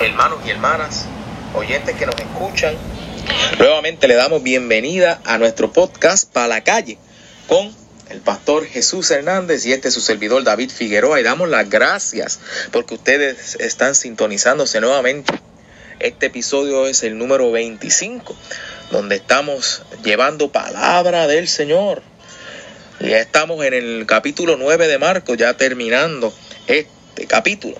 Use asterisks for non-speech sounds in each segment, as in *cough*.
hermanos y hermanas, oyentes que nos escuchan. Nuevamente le damos bienvenida a nuestro podcast Para la Calle con el pastor Jesús Hernández y este es su servidor David Figueroa y damos las gracias porque ustedes están sintonizándose nuevamente. Este episodio es el número 25, donde estamos llevando palabra del Señor. Ya estamos en el capítulo 9 de Marcos, ya terminando este capítulo.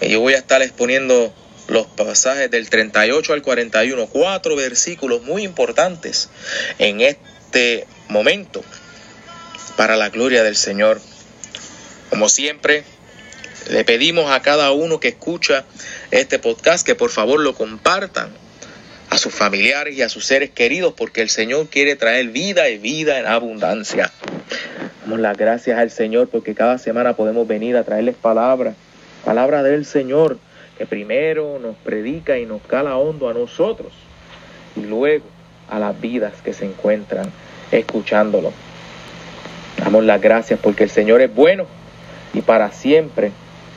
Yo voy a estar exponiendo los pasajes del 38 al 41, cuatro versículos muy importantes en este momento para la gloria del Señor. Como siempre, le pedimos a cada uno que escucha este podcast que por favor lo compartan a sus familiares y a sus seres queridos porque el Señor quiere traer vida y vida en abundancia. Damos las gracias al Señor porque cada semana podemos venir a traerles palabra, palabra del Señor que primero nos predica y nos cala hondo a nosotros y luego a las vidas que se encuentran escuchándolo. Damos las gracias porque el Señor es bueno y para siempre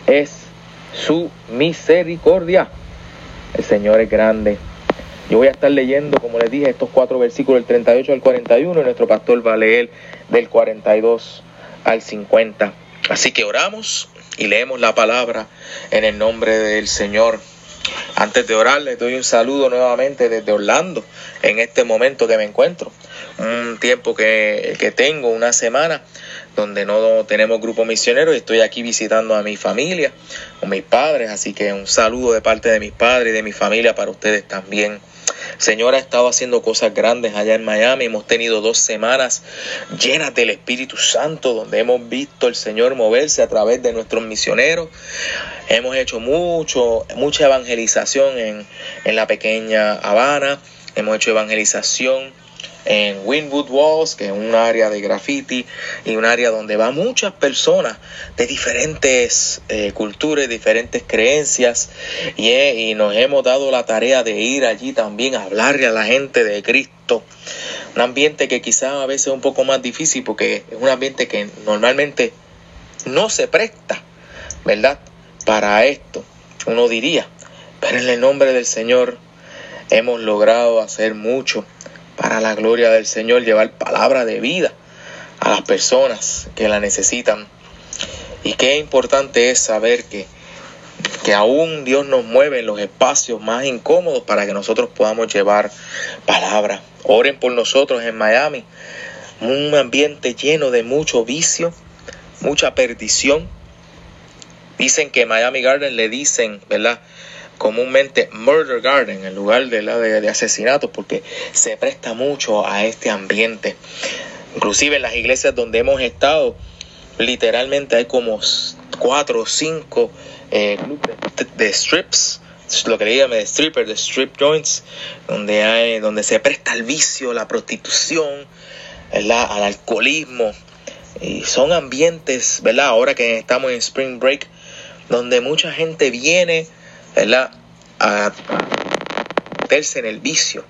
es su misericordia. El Señor es grande. Yo voy a estar leyendo, como les dije, estos cuatro versículos del 38 al 41 y nuestro pastor va a leer del 42 al 50. Así que oramos y leemos la palabra en el nombre del Señor. Antes de orar, les doy un saludo nuevamente desde Orlando, en este momento que me encuentro. Un tiempo que, que tengo, una semana, donde no tenemos grupo misionero y estoy aquí visitando a mi familia, con mis padres. Así que un saludo de parte de mis padres y de mi familia para ustedes también. Señor ha estado haciendo cosas grandes allá en Miami. Hemos tenido dos semanas llenas del Espíritu Santo, donde hemos visto el Señor moverse a través de nuestros misioneros. Hemos hecho mucho, mucha evangelización en, en la pequeña Habana. Hemos hecho evangelización en Winwood Walls, que es un área de graffiti y un área donde van muchas personas de diferentes eh, culturas, diferentes creencias y, y nos hemos dado la tarea de ir allí también a hablarle a la gente de Cristo. Un ambiente que quizás a veces es un poco más difícil porque es un ambiente que normalmente no se presta, ¿verdad? Para esto, uno diría. Pero en el nombre del Señor hemos logrado hacer mucho para la gloria del Señor, llevar palabra de vida a las personas que la necesitan. Y qué importante es saber que, que aún Dios nos mueve en los espacios más incómodos para que nosotros podamos llevar palabra. Oren por nosotros en Miami, un ambiente lleno de mucho vicio, mucha perdición. Dicen que Miami Garden le dicen, ¿verdad? Comúnmente Murder Garden, en lugar de, la de, asesinatos, porque se presta mucho a este ambiente. Inclusive en las iglesias donde hemos estado, literalmente hay como cuatro o cinco eh, de, strips, lo que le llaman de stripper, de strip joints, donde hay, donde se presta al vicio, la prostitución, al alcoholismo. Y son ambientes, ¿verdad? Ahora que estamos en Spring Break, donde mucha gente viene a meterse en el vicio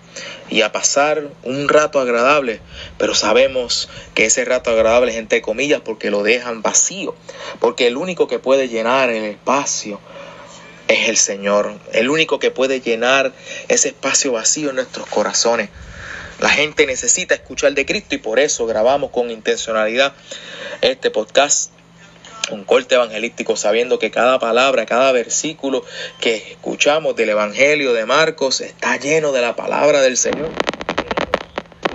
y a pasar un rato agradable, pero sabemos que ese rato agradable es entre comillas porque lo dejan vacío, porque el único que puede llenar el espacio es el Señor, el único que puede llenar ese espacio vacío en nuestros corazones. La gente necesita escuchar de Cristo y por eso grabamos con intencionalidad este podcast un corte evangelístico, sabiendo que cada palabra, cada versículo que escuchamos del Evangelio de Marcos está lleno de la palabra del Señor.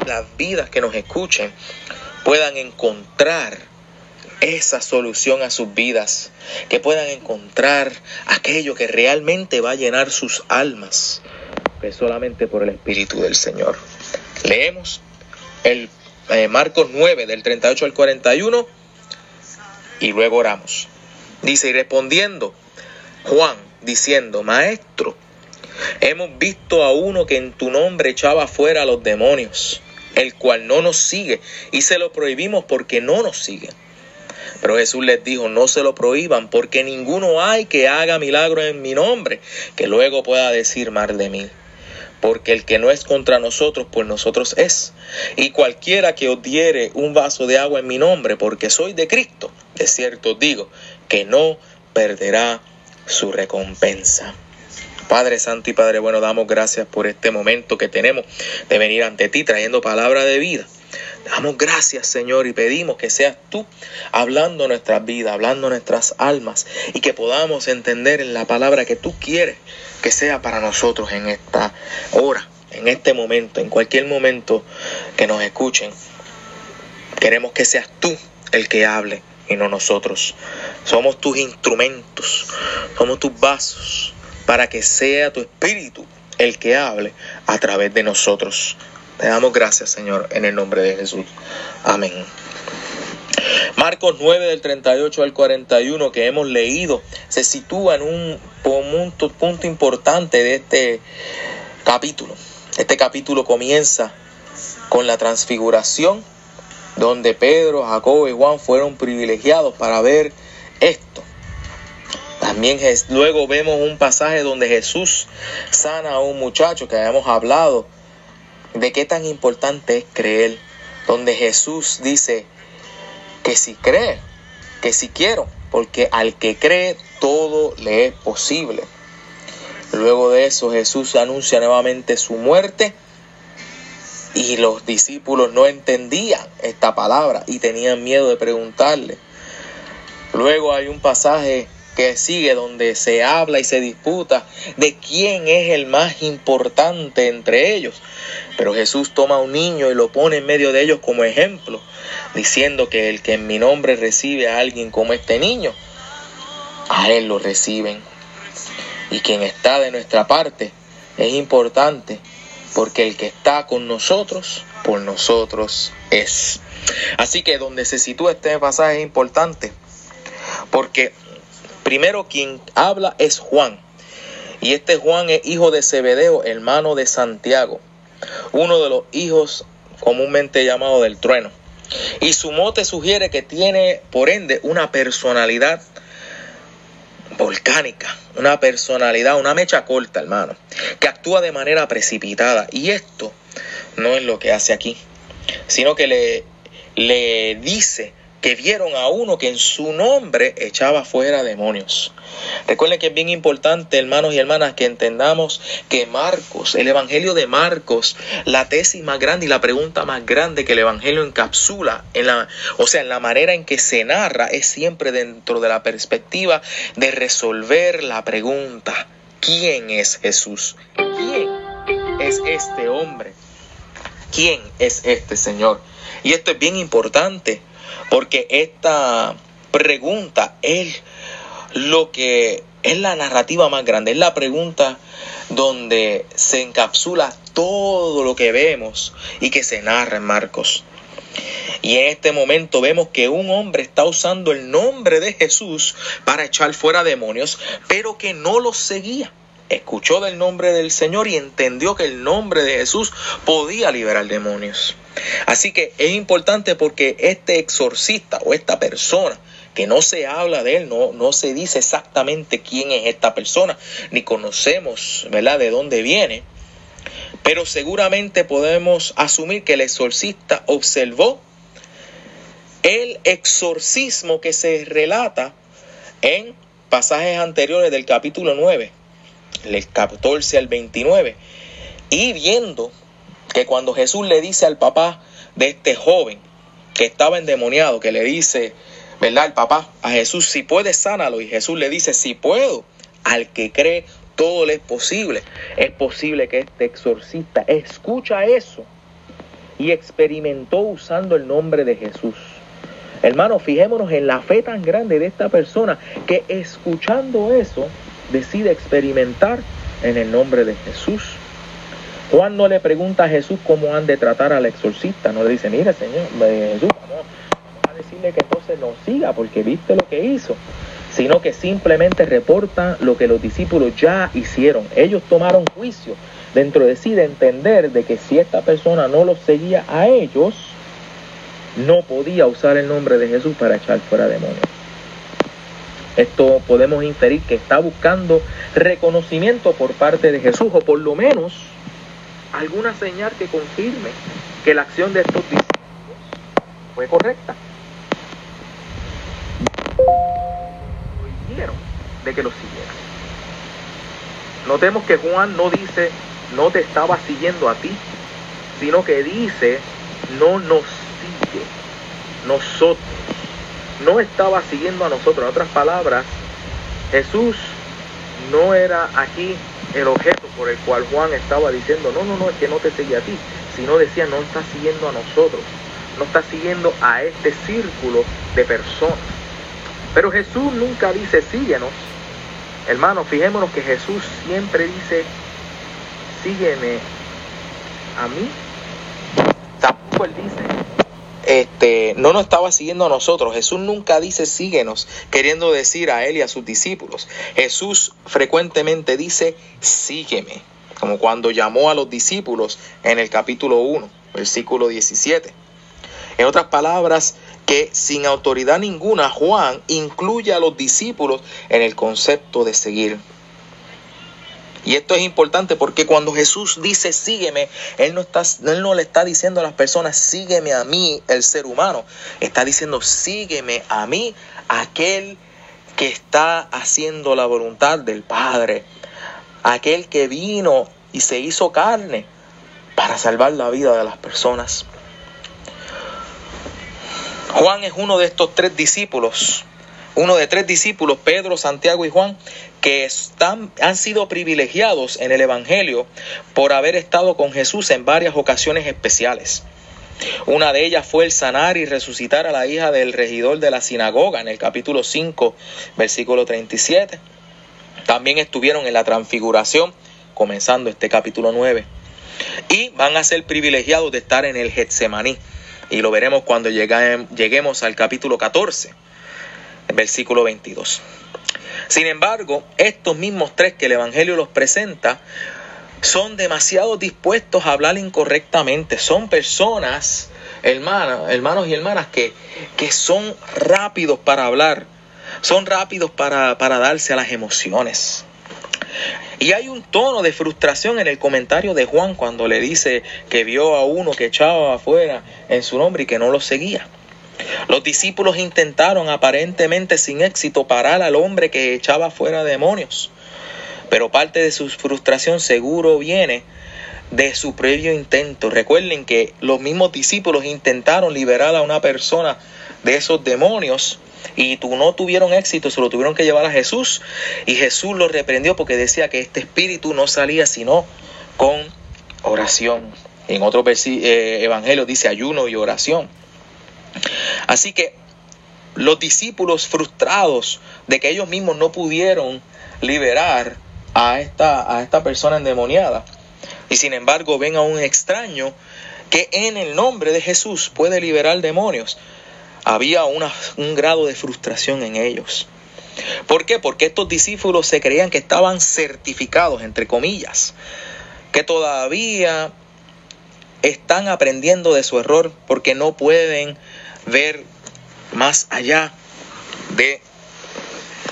Las vidas que nos escuchen puedan encontrar esa solución a sus vidas, que puedan encontrar aquello que realmente va a llenar sus almas, que solamente por el Espíritu del Señor. Leemos el eh, Marcos 9 del 38 al 41 y luego oramos. Dice, y respondiendo Juan, diciendo, Maestro, hemos visto a uno que en tu nombre echaba fuera a los demonios, el cual no nos sigue, y se lo prohibimos porque no nos sigue. Pero Jesús les dijo, no se lo prohíban, porque ninguno hay que haga milagro en mi nombre, que luego pueda decir mal de mí. Porque el que no es contra nosotros, por nosotros es. Y cualquiera que os diere un vaso de agua en mi nombre, porque soy de Cristo, de cierto digo, que no perderá su recompensa. Padre Santo y Padre Bueno, damos gracias por este momento que tenemos de venir ante ti trayendo palabra de vida. Damos gracias, Señor, y pedimos que seas tú hablando nuestras vidas, hablando nuestras almas, y que podamos entender en la palabra que tú quieres que sea para nosotros en esta hora, en este momento, en cualquier momento que nos escuchen. Queremos que seas tú el que hable y no nosotros. Somos tus instrumentos, somos tus vasos para que sea tu espíritu el que hable a través de nosotros. Te damos gracias, Señor, en el nombre de Jesús. Amén. Marcos 9 del 38 al 41 que hemos leído se sitúa en un punto, punto importante de este capítulo. Este capítulo comienza con la transfiguración donde Pedro, Jacobo y Juan fueron privilegiados para ver esto. También luego vemos un pasaje donde Jesús sana a un muchacho que habíamos hablado de qué tan importante es creer, donde Jesús dice que si cree, que si quiero, porque al que cree todo le es posible. Luego de eso Jesús anuncia nuevamente su muerte y los discípulos no entendían esta palabra y tenían miedo de preguntarle. Luego hay un pasaje que sigue donde se habla y se disputa de quién es el más importante entre ellos. Pero Jesús toma a un niño y lo pone en medio de ellos como ejemplo, diciendo que el que en mi nombre recibe a alguien como este niño, a él lo reciben. Y quien está de nuestra parte es importante, porque el que está con nosotros, por nosotros es. Así que donde se sitúa este pasaje es importante, porque Primero quien habla es Juan. Y este Juan es hijo de Zebedeo, hermano de Santiago, uno de los hijos comúnmente llamados del trueno. Y su mote sugiere que tiene, por ende, una personalidad volcánica, una personalidad, una mecha corta, hermano, que actúa de manera precipitada. Y esto no es lo que hace aquí, sino que le, le dice que vieron a uno que en su nombre echaba fuera demonios. Recuerden que es bien importante, hermanos y hermanas, que entendamos que Marcos, el Evangelio de Marcos, la tesis más grande y la pregunta más grande que el Evangelio encapsula, en la, o sea, en la manera en que se narra, es siempre dentro de la perspectiva de resolver la pregunta, ¿quién es Jesús? ¿Quién es este hombre? ¿Quién es este Señor? Y esto es bien importante porque esta pregunta es lo que es la narrativa más grande, es la pregunta donde se encapsula todo lo que vemos y que se narra en Marcos. Y en este momento vemos que un hombre está usando el nombre de Jesús para echar fuera demonios, pero que no los seguía escuchó del nombre del Señor y entendió que el nombre de Jesús podía liberar demonios. Así que es importante porque este exorcista o esta persona que no se habla de él, no, no se dice exactamente quién es esta persona, ni conocemos, ¿verdad?, de dónde viene, pero seguramente podemos asumir que el exorcista observó el exorcismo que se relata en pasajes anteriores del capítulo 9 el 14 al 29, y viendo que cuando Jesús le dice al papá de este joven que estaba endemoniado, que le dice, ¿verdad? El papá a Jesús, si puedes, sánalo. Y Jesús le dice, si puedo, al que cree, todo le es posible. Es posible que este exorcista escucha eso y experimentó usando el nombre de Jesús. Hermano, fijémonos en la fe tan grande de esta persona que escuchando eso decide experimentar en el nombre de Jesús. Juan no le pregunta a Jesús cómo han de tratar al exorcista, no le dice, mire Señor, Jesús, vamos, a decirle que entonces nos siga porque viste lo que hizo, sino que simplemente reporta lo que los discípulos ya hicieron. Ellos tomaron juicio dentro de sí de entender de que si esta persona no los seguía a ellos, no podía usar el nombre de Jesús para echar fuera demonios. Esto podemos inferir que está buscando reconocimiento por parte de Jesús o por lo menos alguna señal que confirme que la acción de estos discípulos fue correcta. Lo hicieron de que lo siguieran. Notemos que Juan no dice, no te estaba siguiendo a ti, sino que dice, no nos sigue, nosotros. No estaba siguiendo a nosotros. En otras palabras, Jesús no era aquí el objeto por el cual Juan estaba diciendo, no, no, no, es que no te sigue a ti, sino decía, no está siguiendo a nosotros, no está siguiendo a este círculo de personas. Pero Jesús nunca dice, síguenos. Hermanos, fijémonos que Jesús siempre dice, sígueme a mí. Tampoco él dice, este, no nos estaba siguiendo a nosotros. Jesús nunca dice síguenos, queriendo decir a él y a sus discípulos. Jesús frecuentemente dice sígueme, como cuando llamó a los discípulos en el capítulo 1, versículo 17. En otras palabras, que sin autoridad ninguna Juan incluye a los discípulos en el concepto de seguir. Y esto es importante porque cuando Jesús dice sígueme, él no, está, él no le está diciendo a las personas sígueme a mí, el ser humano. Está diciendo sígueme a mí, aquel que está haciendo la voluntad del Padre. Aquel que vino y se hizo carne para salvar la vida de las personas. Juan es uno de estos tres discípulos uno de tres discípulos, Pedro, Santiago y Juan, que están, han sido privilegiados en el Evangelio por haber estado con Jesús en varias ocasiones especiales. Una de ellas fue el sanar y resucitar a la hija del regidor de la sinagoga en el capítulo 5, versículo 37. También estuvieron en la transfiguración, comenzando este capítulo 9. Y van a ser privilegiados de estar en el Getsemaní. Y lo veremos cuando lleguemos al capítulo 14 versículo 22. Sin embargo, estos mismos tres que el Evangelio los presenta son demasiado dispuestos a hablar incorrectamente. Son personas, hermanas, hermanos y hermanas, que, que son rápidos para hablar, son rápidos para, para darse a las emociones. Y hay un tono de frustración en el comentario de Juan cuando le dice que vio a uno que echaba afuera en su nombre y que no lo seguía. Los discípulos intentaron aparentemente sin éxito parar al hombre que echaba fuera demonios, pero parte de su frustración seguro viene de su previo intento. Recuerden que los mismos discípulos intentaron liberar a una persona de esos demonios y no tuvieron éxito, se lo tuvieron que llevar a Jesús y Jesús lo reprendió porque decía que este espíritu no salía sino con oración. En otro eh, evangelio dice ayuno y oración. Así que los discípulos frustrados de que ellos mismos no pudieron liberar a esta, a esta persona endemoniada, y sin embargo ven a un extraño que en el nombre de Jesús puede liberar demonios, había un grado de frustración en ellos. ¿Por qué? Porque estos discípulos se creían que estaban certificados, entre comillas, que todavía están aprendiendo de su error porque no pueden ver más allá de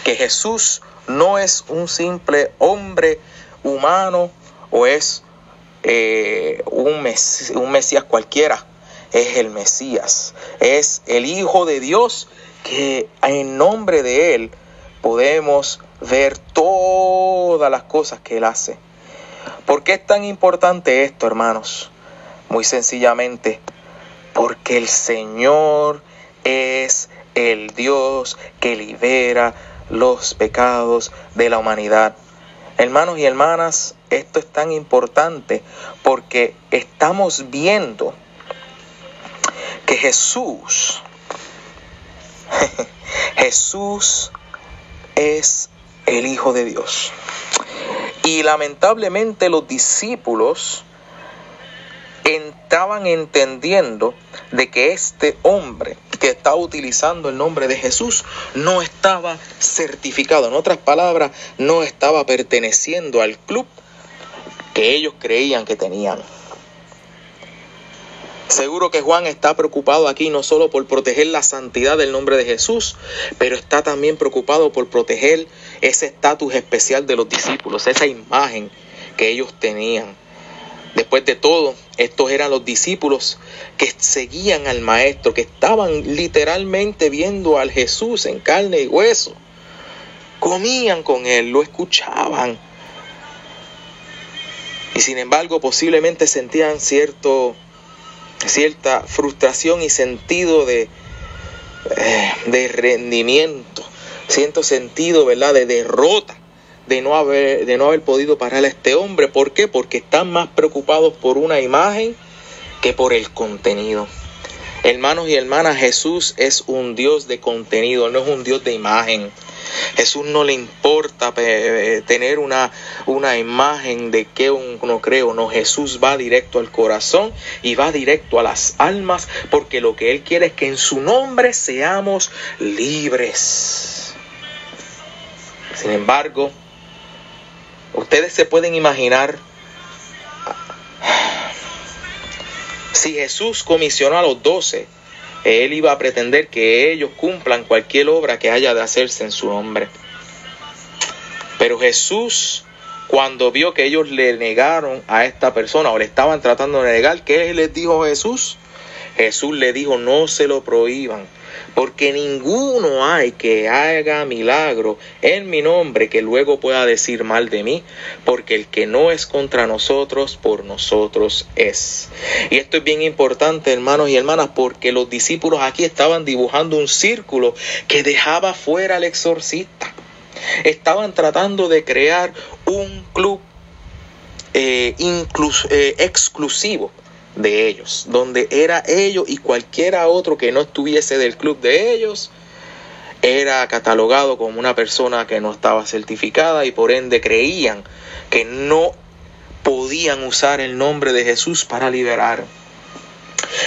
que Jesús no es un simple hombre humano o es eh, un, un Mesías cualquiera, es el Mesías, es el Hijo de Dios que en nombre de Él podemos ver todas las cosas que Él hace. ¿Por qué es tan importante esto, hermanos? Muy sencillamente porque el Señor es el Dios que libera los pecados de la humanidad. Hermanos y hermanas, esto es tan importante porque estamos viendo que Jesús, *laughs* Jesús es el Hijo de Dios. Y lamentablemente los discípulos estaban entendiendo de que este hombre que estaba utilizando el nombre de Jesús no estaba certificado. En otras palabras, no estaba perteneciendo al club que ellos creían que tenían. Seguro que Juan está preocupado aquí no solo por proteger la santidad del nombre de Jesús, pero está también preocupado por proteger ese estatus especial de los discípulos, esa imagen que ellos tenían. Después de todo, estos eran los discípulos que seguían al Maestro, que estaban literalmente viendo al Jesús en carne y hueso. comían con él, lo escuchaban. Y sin embargo posiblemente sentían cierto, cierta frustración y sentido de, eh, de rendimiento, cierto sentido ¿verdad? de derrota de no, haber, de no haber podido parar a este hombre. ¿Por qué? Porque están más preocupados por una imagen que por el contenido. Hermanos y hermanas, Jesús es un Dios de contenido, no es un Dios de imagen. Jesús no le importa eh, tener una, una imagen de que uno cree no. Jesús va directo al corazón y va directo a las almas porque lo que Él quiere es que en su nombre seamos libres. Sin embargo, ustedes se pueden imaginar si Jesús comisionó a los doce él iba a pretender que ellos cumplan cualquier obra que haya de hacerse en su nombre. Pero Jesús, cuando vio que ellos le negaron a esta persona o le estaban tratando de negar, ¿qué les dijo Jesús? Jesús le dijo, no se lo prohíban, porque ninguno hay que haga milagro en mi nombre que luego pueda decir mal de mí, porque el que no es contra nosotros, por nosotros es. Y esto es bien importante, hermanos y hermanas, porque los discípulos aquí estaban dibujando un círculo que dejaba fuera al exorcista. Estaban tratando de crear un club eh, eh, exclusivo de ellos, donde era ellos y cualquiera otro que no estuviese del club de ellos, era catalogado como una persona que no estaba certificada y por ende creían que no podían usar el nombre de Jesús para liberar.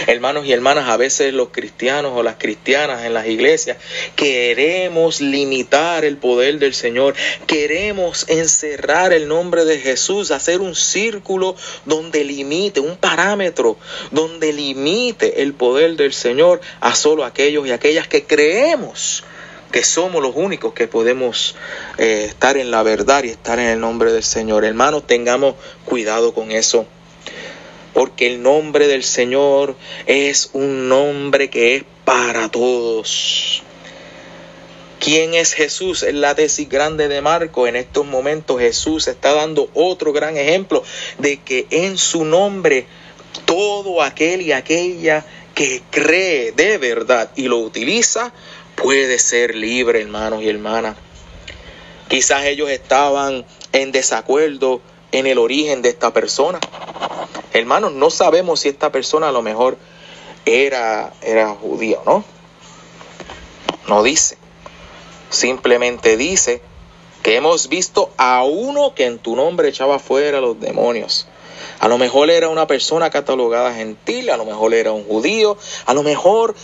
Hermanos y hermanas, a veces los cristianos o las cristianas en las iglesias queremos limitar el poder del Señor, queremos encerrar el nombre de Jesús, hacer un círculo donde limite, un parámetro donde limite el poder del Señor a solo aquellos y aquellas que creemos que somos los únicos que podemos eh, estar en la verdad y estar en el nombre del Señor. Hermanos, tengamos cuidado con eso porque el nombre del Señor es un nombre que es para todos. ¿Quién es Jesús? Es la tesis grande de Marco. En estos momentos Jesús está dando otro gran ejemplo de que en su nombre todo aquel y aquella que cree de verdad y lo utiliza puede ser libre, hermanos y hermanas. Quizás ellos estaban en desacuerdo en el origen de esta persona. Hermanos, no sabemos si esta persona a lo mejor era, era judío, ¿no? No dice. Simplemente dice que hemos visto a uno que en tu nombre echaba fuera los demonios. A lo mejor era una persona catalogada gentil, a lo mejor era un judío, a lo mejor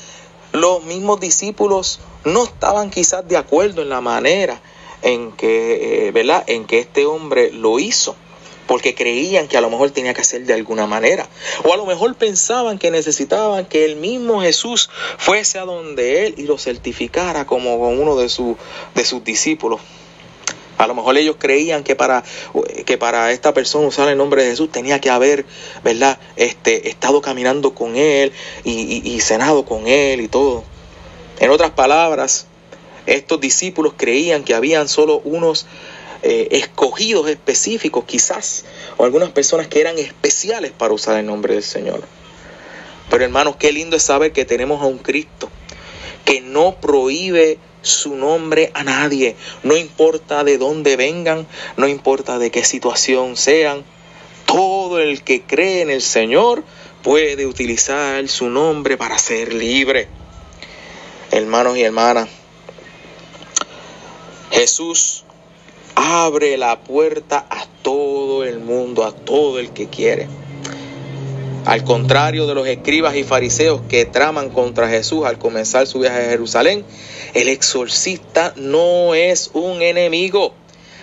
los mismos discípulos no estaban quizás de acuerdo en la manera en que, eh, ¿verdad? En que este hombre lo hizo porque creían que a lo mejor tenía que hacer de alguna manera. O a lo mejor pensaban que necesitaban que el mismo Jesús fuese a donde él y lo certificara como uno de, de sus discípulos. A lo mejor ellos creían que para, que para esta persona usar el nombre de Jesús tenía que haber, ¿verdad? Este, estado caminando con él y, y cenado con él y todo. En otras palabras, estos discípulos creían que habían solo unos eh, escogidos específicos quizás, o algunas personas que eran especiales para usar el nombre del Señor. Pero hermanos, qué lindo es saber que tenemos a un Cristo que no prohíbe su nombre a nadie, no importa de dónde vengan, no importa de qué situación sean, todo el que cree en el Señor puede utilizar su nombre para ser libre. Hermanos y hermanas, Jesús abre la puerta a todo el mundo, a todo el que quiere. Al contrario de los escribas y fariseos que traman contra Jesús al comenzar su viaje a Jerusalén, el exorcista no es un enemigo.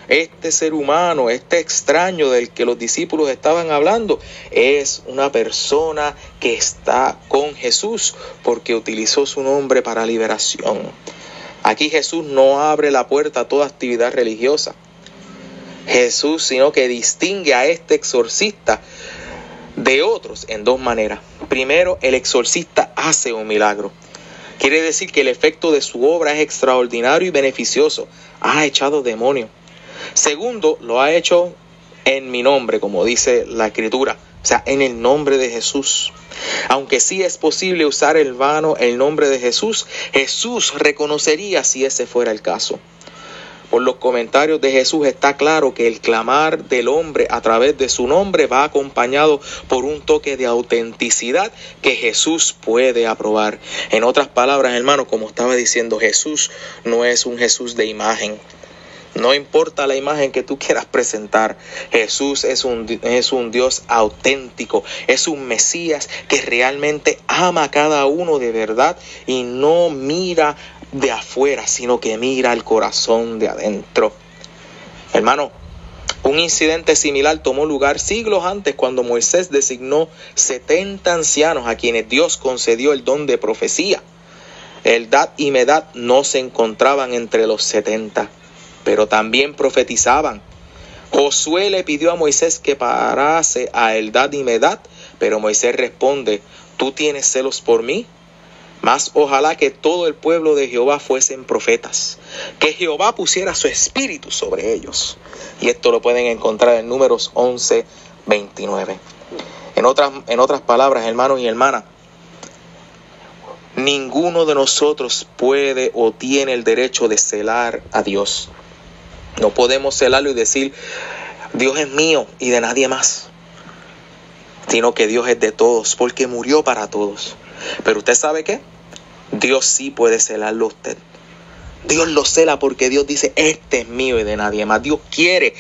Este ser humano, este extraño del que los discípulos estaban hablando, es una persona que está con Jesús porque utilizó su nombre para liberación. Aquí Jesús no abre la puerta a toda actividad religiosa. Jesús, sino que distingue a este exorcista de otros en dos maneras. Primero, el exorcista hace un milagro. Quiere decir que el efecto de su obra es extraordinario y beneficioso. Ha echado demonio. Segundo, lo ha hecho en mi nombre, como dice la escritura. O sea, en el nombre de Jesús. Aunque sí es posible usar el vano el nombre de Jesús, Jesús reconocería si ese fuera el caso. Por los comentarios de Jesús está claro que el clamar del hombre a través de su nombre va acompañado por un toque de autenticidad que Jesús puede aprobar. En otras palabras, hermano, como estaba diciendo, Jesús no es un Jesús de imagen. No importa la imagen que tú quieras presentar, Jesús es un, es un Dios auténtico, es un Mesías que realmente ama a cada uno de verdad y no mira de afuera, sino que mira el corazón de adentro. Hermano, un incidente similar tomó lugar siglos antes cuando Moisés designó 70 ancianos a quienes Dios concedió el don de profecía. Eldad y Medad no se encontraban entre los 70 pero también profetizaban. Josué le pidió a Moisés que parase a Eldad y Medad, pero Moisés responde, ¿tú tienes celos por mí? Mas ojalá que todo el pueblo de Jehová fuesen profetas, que Jehová pusiera su espíritu sobre ellos. Y esto lo pueden encontrar en números 11, 29. En otras, en otras palabras, hermanos y hermanas, ninguno de nosotros puede o tiene el derecho de celar a Dios. No podemos celarlo y decir, Dios es mío y de nadie más, sino que Dios es de todos, porque murió para todos. Pero usted sabe qué? Dios sí puede celarlo usted. Dios lo cela porque Dios dice, este es mío y de nadie más. Dios quiere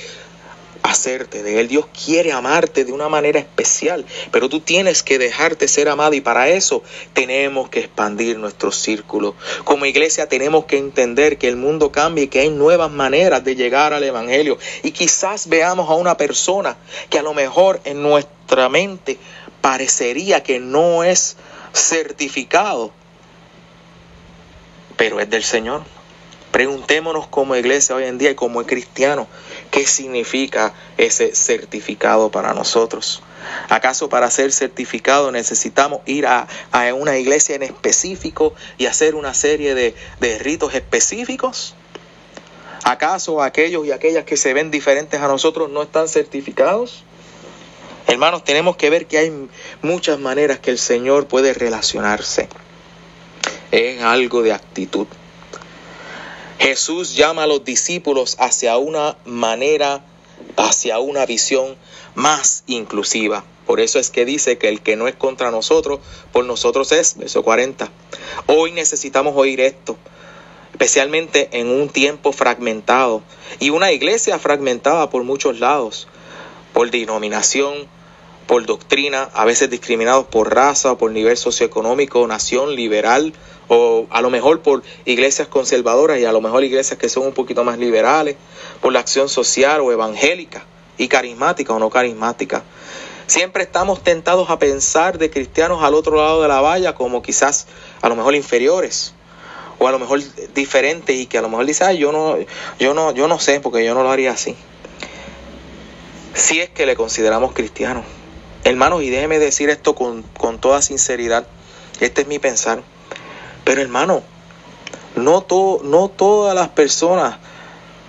hacerte de Él. Dios quiere amarte de una manera especial, pero tú tienes que dejarte ser amado y para eso tenemos que expandir nuestro círculo. Como iglesia tenemos que entender que el mundo cambia y que hay nuevas maneras de llegar al Evangelio. Y quizás veamos a una persona que a lo mejor en nuestra mente parecería que no es certificado, pero es del Señor. Preguntémonos como iglesia hoy en día y como cristiano, ¿qué significa ese certificado para nosotros? ¿Acaso para ser certificado necesitamos ir a, una iglesia en específico y hacer una serie de, de ritos específicos? ¿Acaso aquellos y aquellas que se ven diferentes a nosotros no están certificados? Hermanos, tenemos que ver que hay muchas maneras que el Señor puede relacionarse. Es algo de actitud. Jesús llama a los discípulos hacia una manera, hacia una visión más inclusiva. Por eso es que dice que el que no es contra nosotros, por nosotros es, verso 40. Hoy necesitamos oír esto, especialmente en un tiempo fragmentado y una iglesia fragmentada por muchos lados, por denominación, por doctrina, a veces discriminados por raza, por nivel socioeconómico, nación liberal, o a lo mejor por iglesias conservadoras y a lo mejor iglesias que son un poquito más liberales, por la acción social o evangélica y carismática o no carismática. Siempre estamos tentados a pensar de cristianos al otro lado de la valla como quizás a lo mejor inferiores o a lo mejor diferentes y que a lo mejor dice, yo no, yo no, yo no sé porque yo no lo haría así. Si es que le consideramos cristianos. Hermanos, y déjeme decir esto con, con toda sinceridad, este es mi pensar. Pero hermano, no, no todas las personas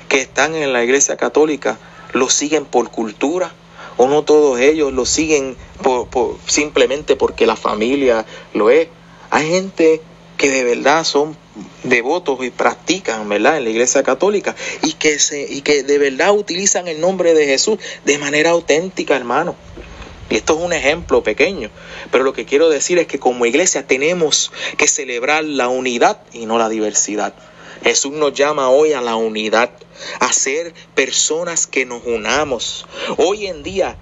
que están en la iglesia católica lo siguen por cultura o no todos ellos lo siguen por, simplemente porque la familia lo es. Hay gente que de verdad son devotos y practican, ¿verdad? En la iglesia católica y que, se, y que de verdad utilizan el nombre de Jesús de manera auténtica, hermano. Y esto es un ejemplo pequeño, pero lo que quiero decir es que como iglesia tenemos que celebrar la unidad y no la diversidad. Jesús nos llama hoy a la unidad, a ser personas que nos unamos. Hoy en día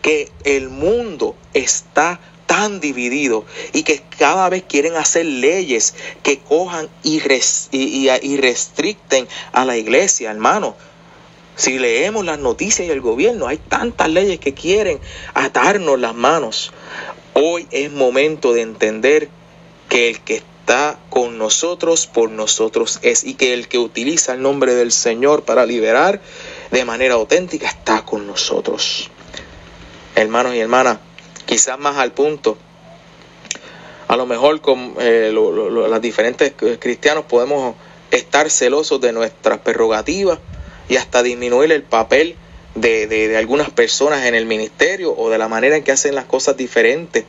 que el mundo está tan dividido y que cada vez quieren hacer leyes que cojan y, y, y restricten a la iglesia, hermano. Si leemos las noticias y el gobierno, hay tantas leyes que quieren atarnos las manos. Hoy es momento de entender que el que está con nosotros, por nosotros es, y que el que utiliza el nombre del Señor para liberar de manera auténtica está con nosotros. Hermanos y hermanas, quizás más al punto, A lo mejor con eh, los diferentes cristianos podemos estar celosos de nuestras prerrogativas y hasta disminuir el papel de, de, algunas personas en el ministerio o de la manera en que hacen las cosas diferentes.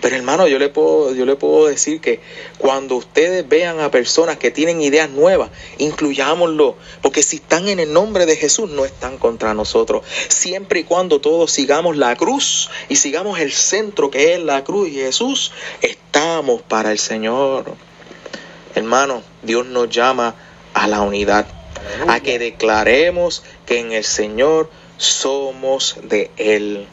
Pero hermano, yo le puedo, yo le puedo decir que cuando ustedes vean a personas que tienen ideas nuevas, incluyámoslo, porque si están en el nombre de Jesús, no están contra nosotros. Siempre y cuando todos sigamos la cruz y sigamos el centro que es la cruz y Jesús, estamos para el Señor. Hermano, Dios nos llama a la unidad, a que declaremos que en el Señor somos de Él.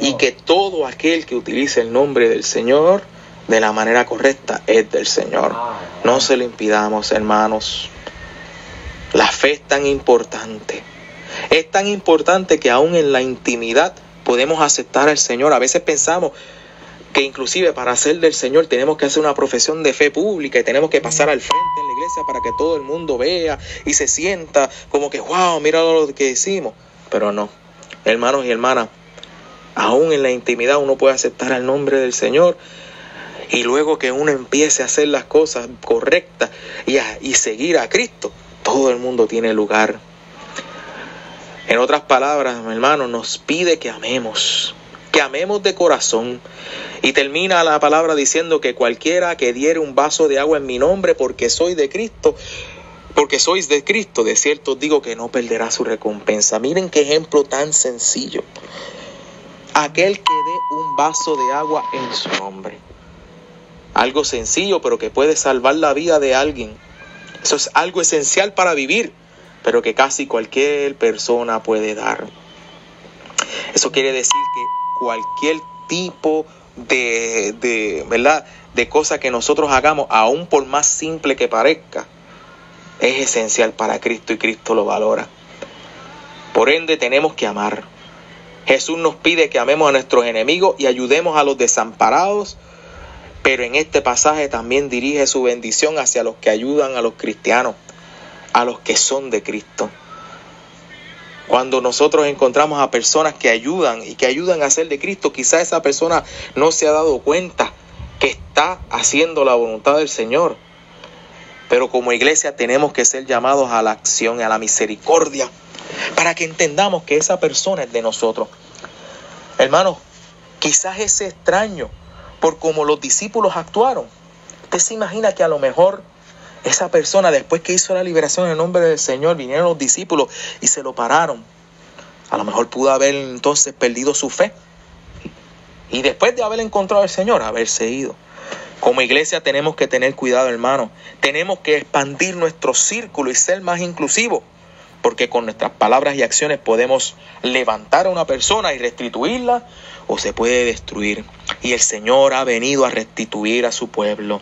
y que todo aquel que utilice el nombre del Señor de la manera correcta es del Señor. No se lo impidamos, hermanos. La fe es tan importante. Es tan importante que aún en la intimidad podemos aceptar al Señor. A veces pensamos, que inclusive para ser del Señor tenemos que hacer una profesión de fe pública y tenemos que pasar al frente en la iglesia para que todo el mundo vea y se sienta como que, wow, mira lo que decimos. Pero no, hermanos y hermanas, aún en la intimidad uno puede aceptar el nombre del Señor y luego que uno empiece a hacer las cosas correctas y, y seguir a Cristo, todo el mundo tiene lugar. En otras palabras, hermanos, nos pide que amemos, que amemos de corazón, y termina la palabra diciendo que cualquiera que diere un vaso de agua en mi nombre porque soy de Cristo, porque sois de Cristo, de cierto digo que no perderá su recompensa. Miren qué ejemplo tan sencillo. Aquel que dé un vaso de agua en su nombre. Algo sencillo, pero que puede salvar la vida de alguien. Eso es algo esencial para vivir, pero que casi cualquier persona puede dar. Eso quiere decir que cualquier tipo de, de, ¿verdad? de cosas que nosotros hagamos, aún por más simple que parezca, es esencial para Cristo y Cristo lo valora. Por ende tenemos que amar. Jesús nos pide que amemos a nuestros enemigos y ayudemos a los desamparados, pero en este pasaje también dirige su bendición hacia los que ayudan a los cristianos, a los que son de Cristo. Cuando nosotros encontramos a personas que ayudan y que ayudan a ser de Cristo, quizá esa persona no se ha dado cuenta que está haciendo la voluntad del Señor. Pero como iglesia tenemos que ser llamados a la acción a la misericordia para que entendamos que esa persona es de nosotros. Hermanos, quizás es extraño por cómo los discípulos actuaron. Usted se imagina que a lo mejor esa persona, después que hizo la liberación en el nombre del Señor, vinieron los discípulos y se lo pararon. A lo mejor pudo haber entonces perdido su fe. Y después de haber encontrado al Señor, haberse ido. Como iglesia tenemos que tener cuidado, hermano. Tenemos que expandir nuestro círculo y ser más inclusivos. Porque con nuestras palabras y acciones podemos levantar a una persona y restituirla o se puede destruir. Y el Señor ha venido a restituir a su pueblo.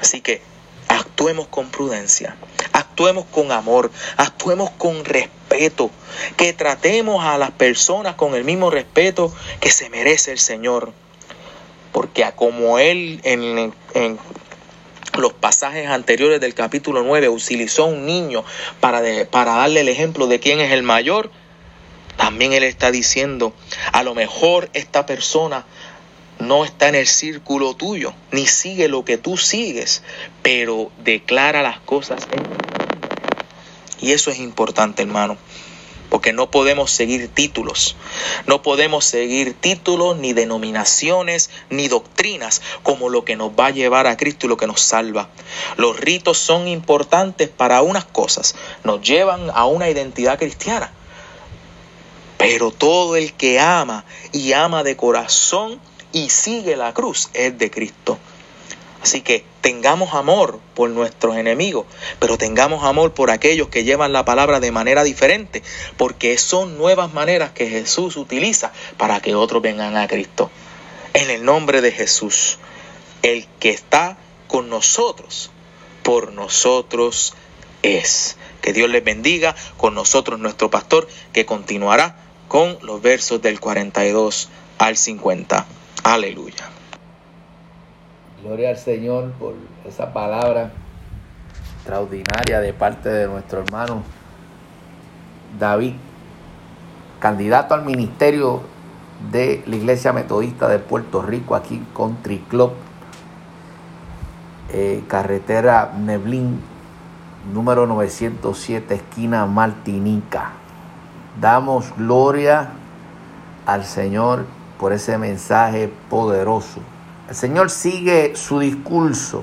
Así que actuemos con prudencia, actuemos con amor, actuemos con respeto, que tratemos a las personas con el mismo respeto que se merece el Señor. Porque a como Él en, los pasajes anteriores del capítulo 9 utilizó un niño para, para darle el ejemplo de quién es el mayor, también Él está diciendo, a lo mejor esta persona no está en el círculo tuyo, ni sigue lo que tú sigues, pero declara las cosas. Y eso es importante, hermano, porque no podemos seguir títulos, no podemos seguir títulos, ni denominaciones, ni doctrinas como lo que nos va a llevar a Cristo y lo que nos salva. Los ritos son importantes para unas cosas, nos llevan a una identidad cristiana. Pero todo el que ama y ama de corazón, y sigue la cruz es de Cristo. Así que tengamos amor por nuestros enemigos, pero tengamos amor por aquellos que llevan la palabra de manera diferente, porque son nuevas maneras que Jesús utiliza para que otros vengan a Cristo. En el nombre de Jesús, el que está con nosotros, por nosotros es. Que Dios les bendiga con nosotros nuestro pastor, que continuará con los versos del 42 al 50. Aleluya. Gloria al Señor por esa palabra extraordinaria de parte de nuestro hermano David, candidato al ministerio de la Iglesia Metodista de Puerto Rico, aquí Country Club, eh, carretera Neblín, número 907, esquina Martinica. Damos gloria al Señor por ese mensaje poderoso. El Señor sigue su discurso,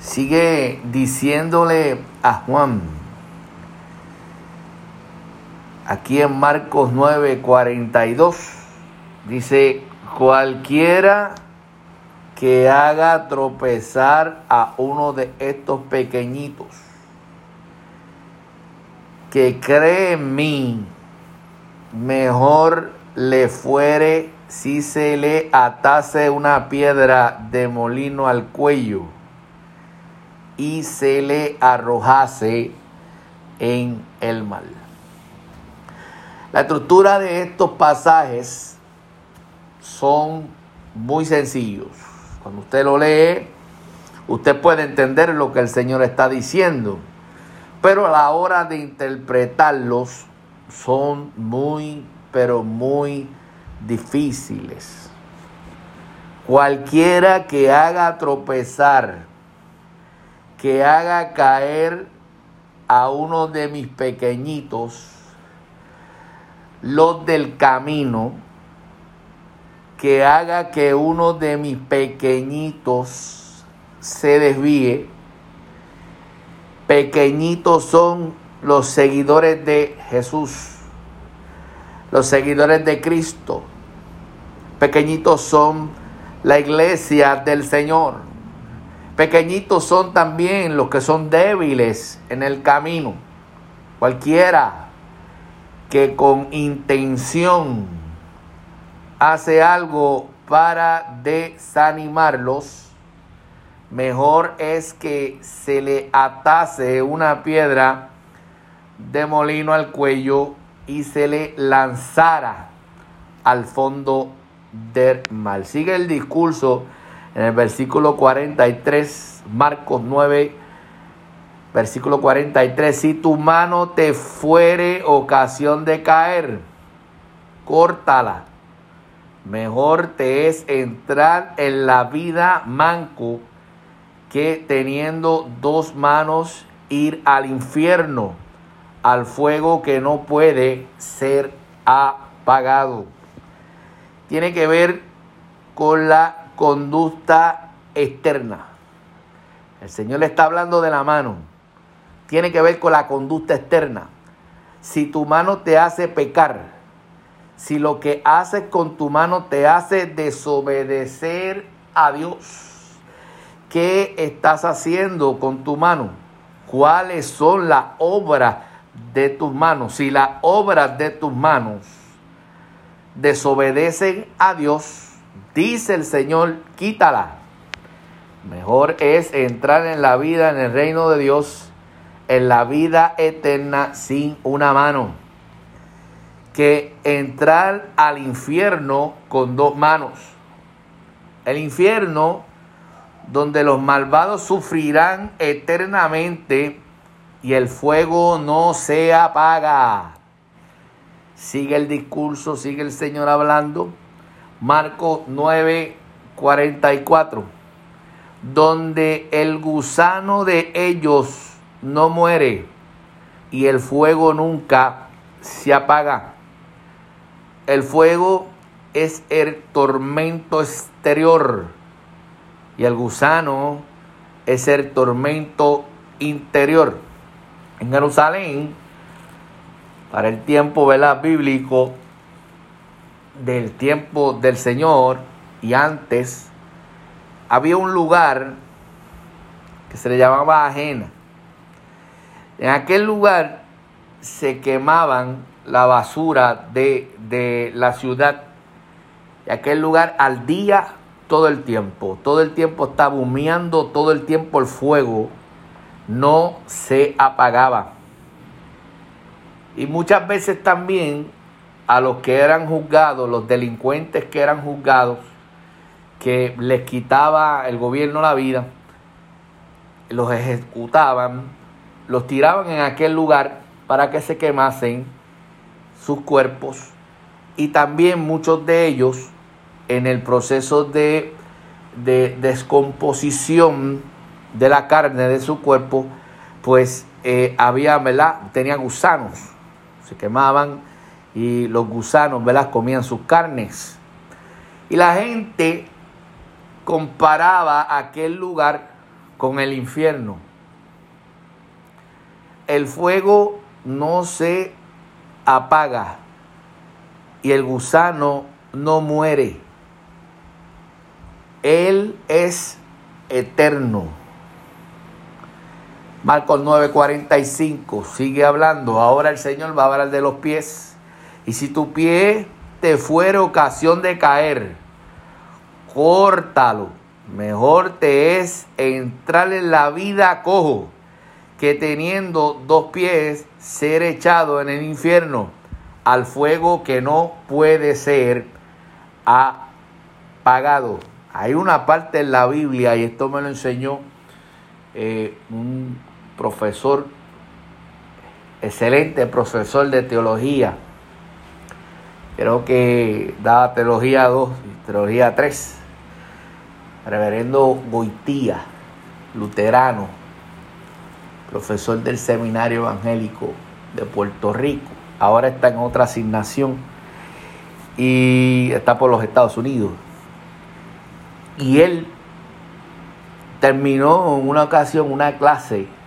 sigue diciéndole a Juan, aquí en Marcos 9:42, dice, cualquiera que haga tropezar a uno de estos pequeñitos, que cree en mí, mejor le fuere si se le atase una piedra de molino al cuello y se le arrojase en el mal. La estructura de estos pasajes son muy sencillos. Cuando usted lo lee, usted puede entender lo que el Señor está diciendo. Pero a la hora de interpretarlos son muy, pero muy difíciles. Cualquiera que haga tropezar, que haga caer a uno de mis pequeñitos, los del camino, que haga que uno de mis pequeñitos se desvíe. Pequeñitos son los seguidores de Jesús, los seguidores de Cristo. Pequeñitos son la iglesia del Señor. Pequeñitos son también los que son débiles en el camino. Cualquiera que con intención hace algo para desanimarlos, mejor es que se le atase una piedra de molino al cuello y se le lanzara al fondo del mal. Sigue el discurso en el versículo 43, Marcos 9, versículo 43. Si tu mano te fuere ocasión de caer, córtala. Mejor te es entrar en la vida manco que teniendo dos manos ir al infierno, al fuego que no puede ser apagado tiene que ver con la conducta externa. El Señor le está hablando de la mano. Tiene que ver con la conducta externa. Si tu mano te hace pecar, si lo que haces con tu mano te hace desobedecer a Dios, ¿qué estás haciendo con tu mano? ¿Cuáles son las obras de tus manos? Si las obras de tus manos desobedecen a Dios, dice el Señor, quítala. Mejor es entrar en la vida, en el reino de Dios, en la vida eterna sin una mano, que entrar al infierno con dos manos. El infierno donde los malvados sufrirán eternamente y el fuego no se apaga. Sigue el discurso, sigue el Señor hablando. Marcos 9, 44. Donde el gusano de ellos no muere y el fuego nunca se apaga. El fuego es el tormento exterior y el gusano es el tormento interior. En Jerusalén para el tiempo ¿verdad? bíblico del tiempo del Señor y antes, había un lugar que se le llamaba ajena. En aquel lugar se quemaban la basura de, de la ciudad. Y aquel lugar al día todo el tiempo. Todo el tiempo estaba humeando, todo el tiempo el fuego no se apagaba. Y muchas veces también a los que eran juzgados, los delincuentes que eran juzgados, que les quitaba el gobierno la vida, los ejecutaban, los tiraban en aquel lugar para que se quemasen sus cuerpos y también muchos de ellos en el proceso de de descomposición de la carne de su cuerpo, pues eh, había, ¿verdad? Tenía gusanos, se quemaban y los gusanos, ¿verdad? Comían sus carnes. Y la gente comparaba aquel lugar con el infierno. El fuego no se apaga y el gusano no muere. Él es eterno. Marcos 9:45 sigue hablando. Ahora el Señor va a hablar de los pies. Y si tu pie te fuera ocasión de caer, córtalo. Mejor te es entrar en la vida cojo que teniendo dos pies ser echado en el infierno al fuego que no puede ser apagado. Hay una parte en la Biblia, y esto me lo enseñó eh, un profesor, excelente profesor de teología, creo que daba teología 2 y teología 3, reverendo Goitía, luterano, profesor del Seminario Evangélico de Puerto Rico, ahora está en otra asignación y está por los Estados Unidos. Y él terminó en una ocasión una clase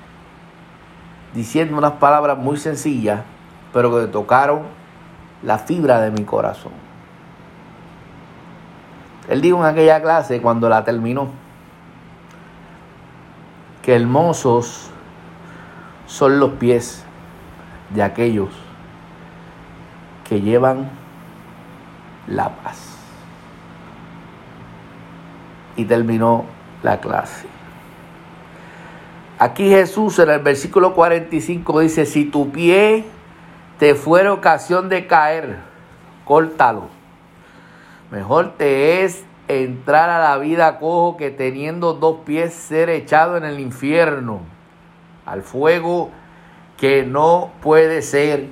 diciendo unas palabras muy sencillas, pero que tocaron la fibra de mi corazón. Él dijo en aquella clase, cuando la terminó, que hermosos son los pies de aquellos que llevan la paz y terminó la clase. Aquí Jesús en el versículo 45 dice, si tu pie te fuera ocasión de caer, córtalo. Mejor te es entrar a la vida cojo que teniendo dos pies ser echado en el infierno, al fuego que no puede ser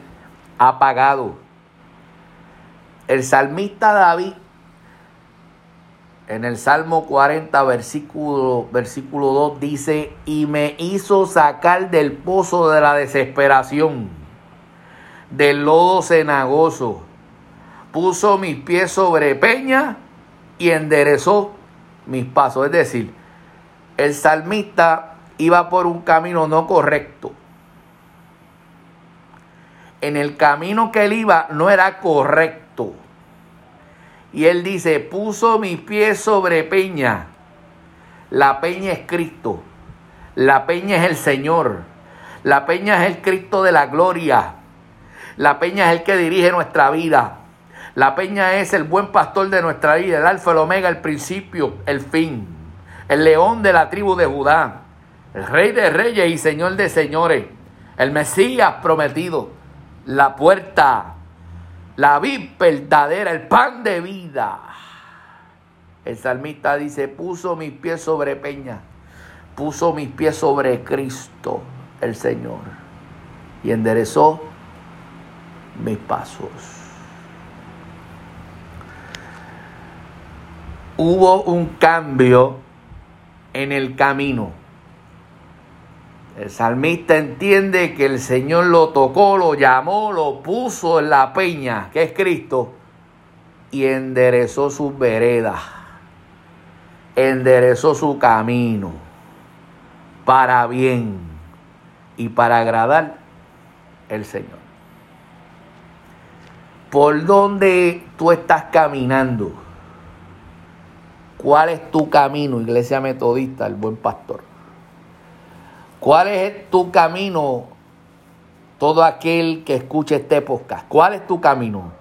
apagado. El salmista David en el Salmo 40, versículo, versículo 2 dice, y me hizo sacar del pozo de la desesperación, del lodo cenagoso, puso mis pies sobre peña y enderezó mis pasos. Es decir, el salmista iba por un camino no correcto. En el camino que él iba no era correcto. Y él dice, puso mis pies sobre peña. La peña es Cristo. La peña es el Señor. La peña es el Cristo de la gloria. La peña es el que dirige nuestra vida. La peña es el buen pastor de nuestra vida, el alfa, el omega, el principio, el fin. El león de la tribu de Judá. El rey de reyes y señor de señores. El Mesías prometido. La puerta la vid verdadera, el pan de vida. El salmista dice, puso mis pies sobre peña, puso mis pies sobre Cristo, el Señor, y enderezó mis pasos. Hubo un cambio en el camino. El salmista entiende que el Señor lo tocó, lo llamó, lo puso en la peña, que es Cristo, y enderezó sus veredas, enderezó su camino para bien y para agradar el Señor. ¿Por dónde tú estás caminando? ¿Cuál es tu camino, iglesia metodista, el buen pastor? ¿Cuál es tu camino? Todo aquel que escuche este podcast, ¿cuál es tu camino?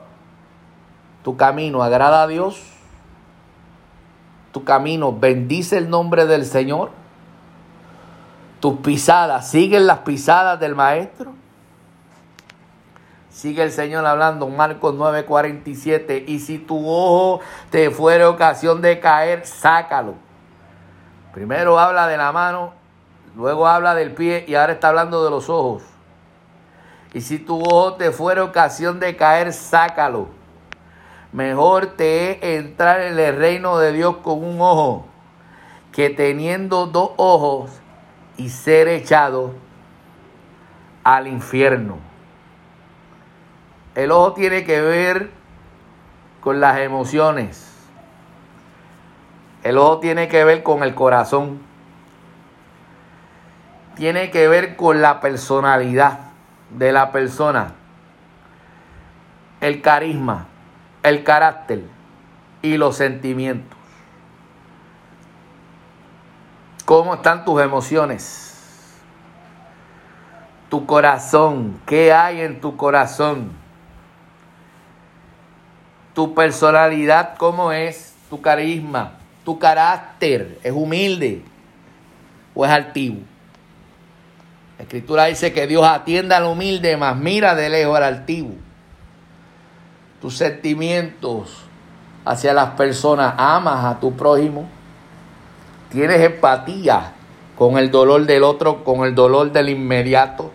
¿Tu camino agrada a Dios? ¿Tu camino bendice el nombre del Señor? ¿Tus pisadas siguen las pisadas del Maestro? Sigue el Señor hablando, Marcos 9:47, y si tu ojo te fuera ocasión de caer, sácalo. Primero habla de la mano Luego habla del pie y ahora está hablando de los ojos. Y si tu ojo te fuera ocasión de caer, sácalo. Mejor te es entrar en el reino de Dios con un ojo que teniendo dos ojos y ser echado al infierno. El ojo tiene que ver con las emociones. El ojo tiene que ver con el corazón. Tiene que ver con la personalidad de la persona. El carisma, el carácter y los sentimientos. ¿Cómo están tus emociones? Tu corazón, ¿qué hay en tu corazón? Tu personalidad, ¿cómo es? Tu carisma, tu carácter, ¿es humilde o es altivo? La escritura dice que Dios atienda al humilde, más mira de lejos al altivo. Tus sentimientos hacia las personas, amas a tu prójimo tienes empatía con el dolor del otro, con el dolor del inmediato.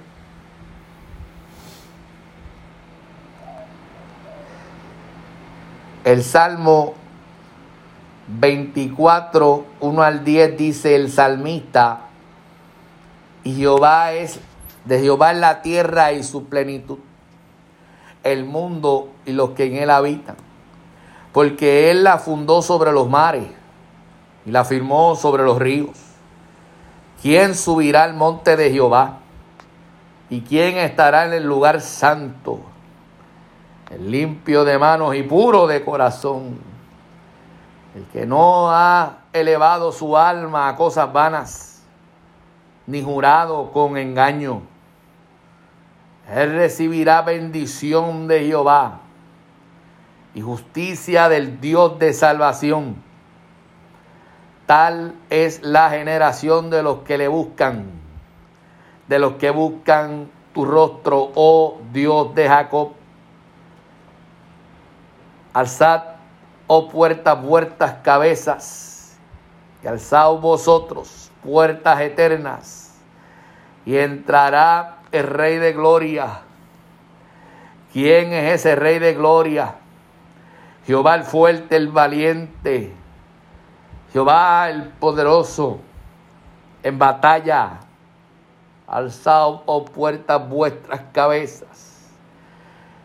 El Salmo 24, 1 al 10 dice el salmista, y Jehová es, de Jehová es la tierra y su plenitud, el mundo y los que en él habitan, porque él la fundó sobre los mares y la firmó sobre los ríos. ¿Quién subirá al monte de Jehová? ¿Y quién estará en el lugar santo? El limpio de manos y puro de corazón. El que no ha elevado su alma a cosas vanas, ni jurado con engaño. Él recibirá bendición de Jehová y justicia del Dios de salvación. Tal es la generación de los que le buscan, de los que buscan tu rostro, oh Dios de Jacob. Alzad, oh puertas, puertas, cabezas, y alzad vosotros, puertas eternas, y entrará el Rey de Gloria. ¿Quién es ese Rey de Gloria? Jehová el fuerte, el valiente Jehová el poderoso en batalla. Alzad, oh puertas, vuestras cabezas.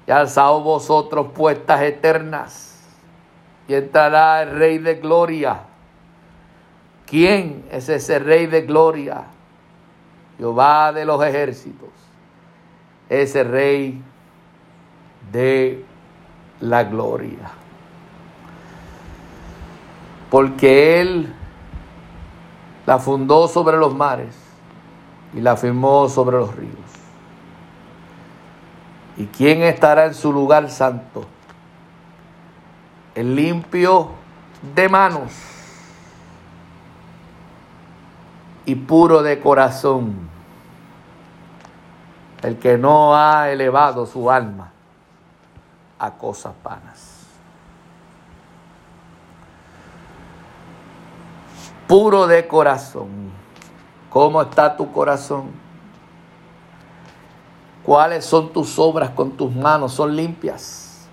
Y alzad vosotros puertas eternas. Y entrará el Rey de Gloria. ¿Quién es ese Rey de Gloria? Jehová de los ejércitos. Ese Rey de la Gloria porque Él la fundó sobre los mares y la firmó sobre los ríos. ¿Y quién estará en su lugar santo? El limpio de manos y puro de corazón, el que no ha elevado su alma a cosas vanas. puro de corazón. ¿Cómo está tu corazón? ¿Cuáles son tus obras con tus manos? ¿Son limpias?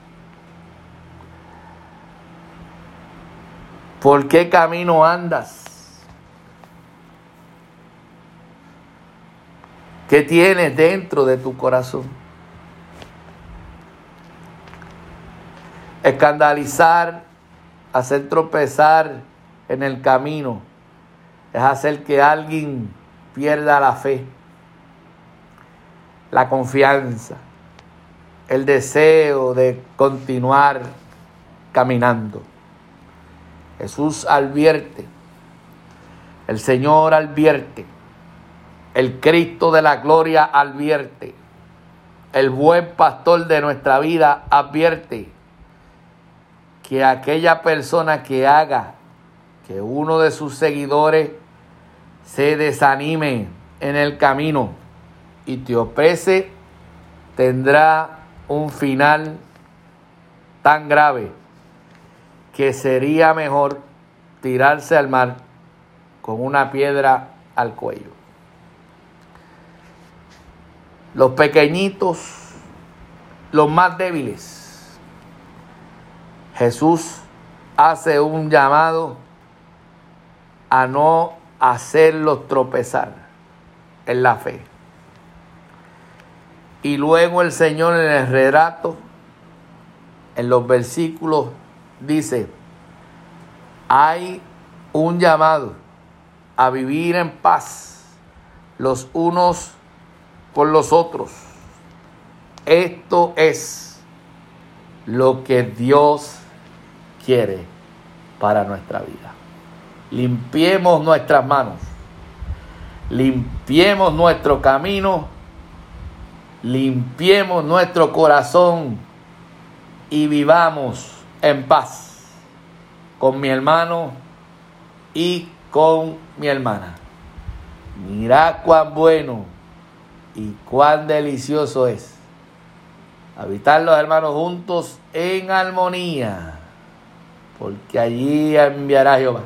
¿Por qué camino andas? ¿Qué tienes dentro de tu corazón? Escandalizar, hacer tropezar en el camino es hacer que alguien pierda la fe, la confianza, el deseo de continuar caminando. Jesús advierte, el Señor advierte, el Cristo de la gloria advierte, el buen pastor de nuestra vida advierte que aquella persona que haga que uno de sus seguidores se desanime en el camino y te opese, tendrá un final tan grave que sería mejor tirarse al mar con una piedra al cuello. Los pequeñitos, los más débiles. Jesús hace un llamado a no hacerlos tropezar en la fe. Y luego el Señor en el relato, en los versículos, dice, hay un llamado a vivir en paz los unos con los otros. Esto es lo que Dios quiere para nuestra vida. Limpiemos nuestras manos, limpiemos nuestro camino, limpiemos nuestro corazón y vivamos en paz con mi hermano y con mi hermana. Mira cuán bueno y cuán delicioso es habitar los hermanos juntos en armonía, porque allí enviará Jehová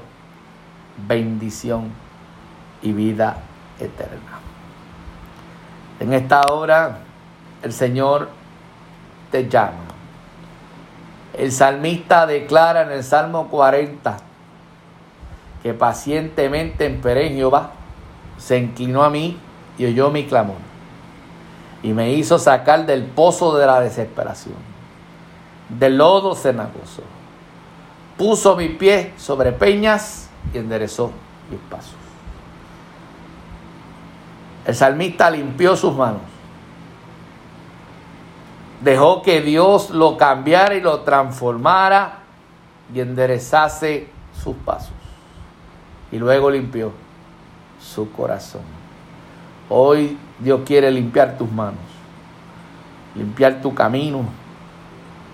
bendición y vida eterna. En esta hora el Señor te llama. El salmista declara en el Salmo 40 que pacientemente en Jehová, se inclinó a mí y oyó mi clamor y me hizo sacar del pozo de la desesperación, del lodo cenagoso. Puso mi pie sobre peñas y enderezó mis pasos. El salmista limpió sus manos. Dejó que Dios lo cambiara y lo transformara y enderezase sus pasos. Y luego limpió su corazón. Hoy Dios quiere limpiar tus manos, limpiar tu camino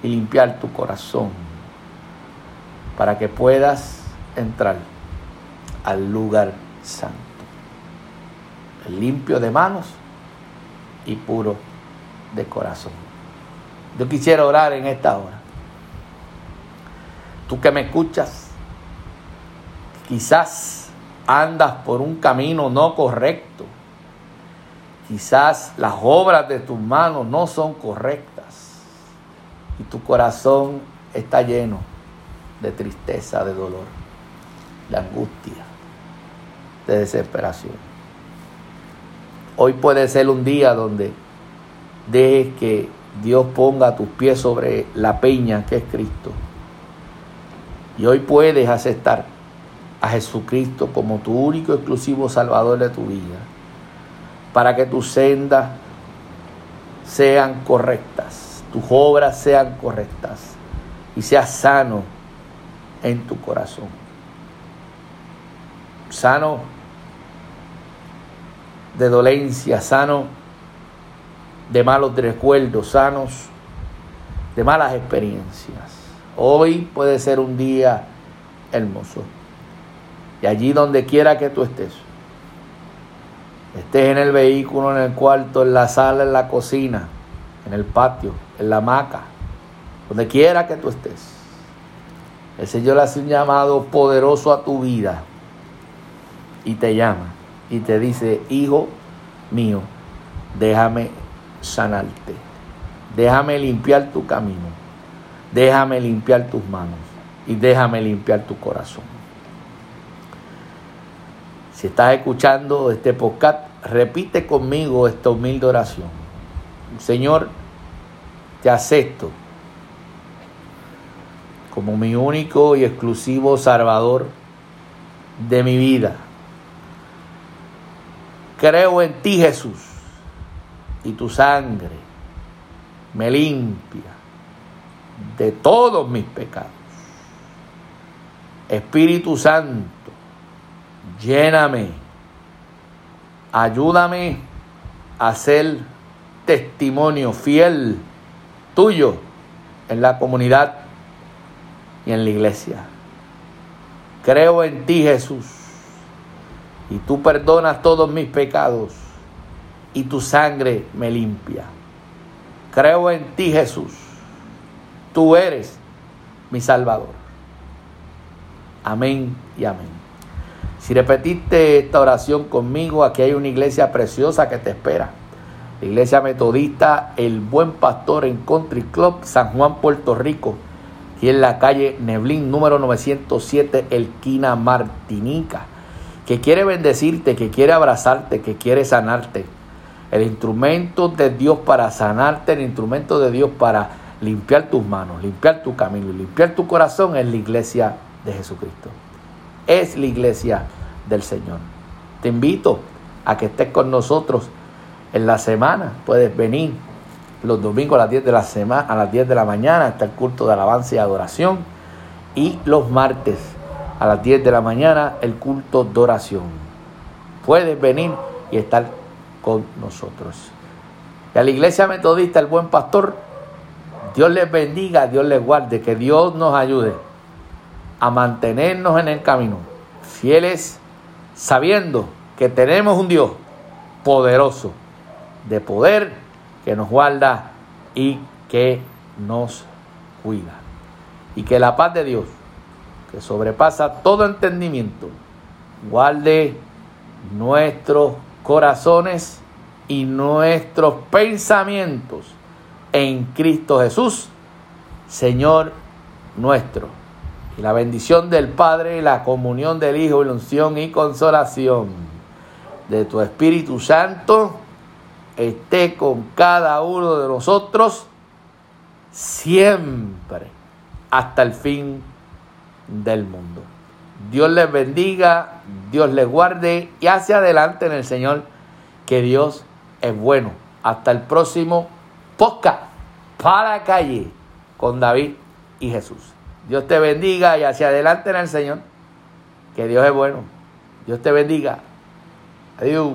y limpiar tu corazón para que puedas entrar al lugar santo. Limpio de manos y puro de corazón. Yo quisiera orar en esta hora. Tú que me escuchas, quizás andas por un camino no correcto. Quizás las obras de tus manos no son correctas. Y tu corazón está lleno de tristeza, de dolor, de angustia de desesperación. Hoy puede ser un día donde dejes que Dios ponga tus pies sobre la peña que es Cristo. Y hoy puedes aceptar a Jesucristo como tu único exclusivo Salvador de tu vida, para que tus sendas sean correctas, tus obras sean correctas y seas sano en tu corazón. Sano de dolencia, sano de malos recuerdos, sanos de malas experiencias. Hoy puede ser un día hermoso. Y allí donde quiera que tú estés, estés en el vehículo, en el cuarto, en la sala, en la cocina, en el patio, en la hamaca, donde quiera que tú estés, el Señor hace un llamado poderoso a tu vida y te llama y te dice, hijo mío, déjame sanarte, déjame limpiar tu camino, déjame limpiar tus manos y déjame limpiar tu corazón. Si estás escuchando este podcast, repite conmigo esta humilde oración. Señor, te acepto como mi único y exclusivo Salvador de mi vida Creo en ti, Jesús, y tu sangre me limpia de todos mis pecados. Espíritu Santo, lléname, ayúdame a ser testimonio fiel tuyo en la comunidad y en la iglesia. Creo en ti, Jesús y tú perdonas todos mis pecados y tu sangre me limpia. Creo en ti, Jesús. Tú eres mi Salvador. Amén y amén. Si repetiste esta oración conmigo, aquí hay una iglesia preciosa que te espera. La iglesia metodista El Buen Pastor en Country Club, San Juan, Puerto Rico. Aquí en la calle Neblín, número 907, Elquina Martinica. que quiere bendecirte, que quiere abrazarte, que quiere sanarte. El instrumento de Dios para sanarte, el instrumento de Dios para limpiar tus manos, limpiar tu camino, limpiar tu corazón es la iglesia de Jesucristo. Es la iglesia del Señor. Te invito a que estés con nosotros en la semana. Puedes venir los domingos a las 10 de la semana, a las 10 de la mañana hasta el culto de alabanza y adoración y los martes a las 10 de la mañana el culto de oración. Puedes venir y estar con nosotros. Y a la iglesia metodista, el buen pastor, Dios les bendiga, Dios les guarde, que Dios nos ayude a mantenernos en el camino, fieles, sabiendo que tenemos un Dios poderoso, de poder, que nos guarda y que nos cuida. Y que la paz de Dios, que sobrepasa todo entendimiento, guarde nuestros corazones y nuestros pensamientos en Cristo Jesús, Señor nuestro. Y la bendición del Padre, la comunión del Hijo, la unción y consolación de tu Espíritu Santo esté con cada uno de nosotros siempre hasta el fin del mundo. Dios les bendiga, Dios les guarde y hacia adelante en el Señor, que Dios es bueno. Hasta el próximo podcast para calle con David y Jesús. Dios te bendiga y hacia adelante en el Señor, que Dios es bueno. Dios te bendiga. Adiós.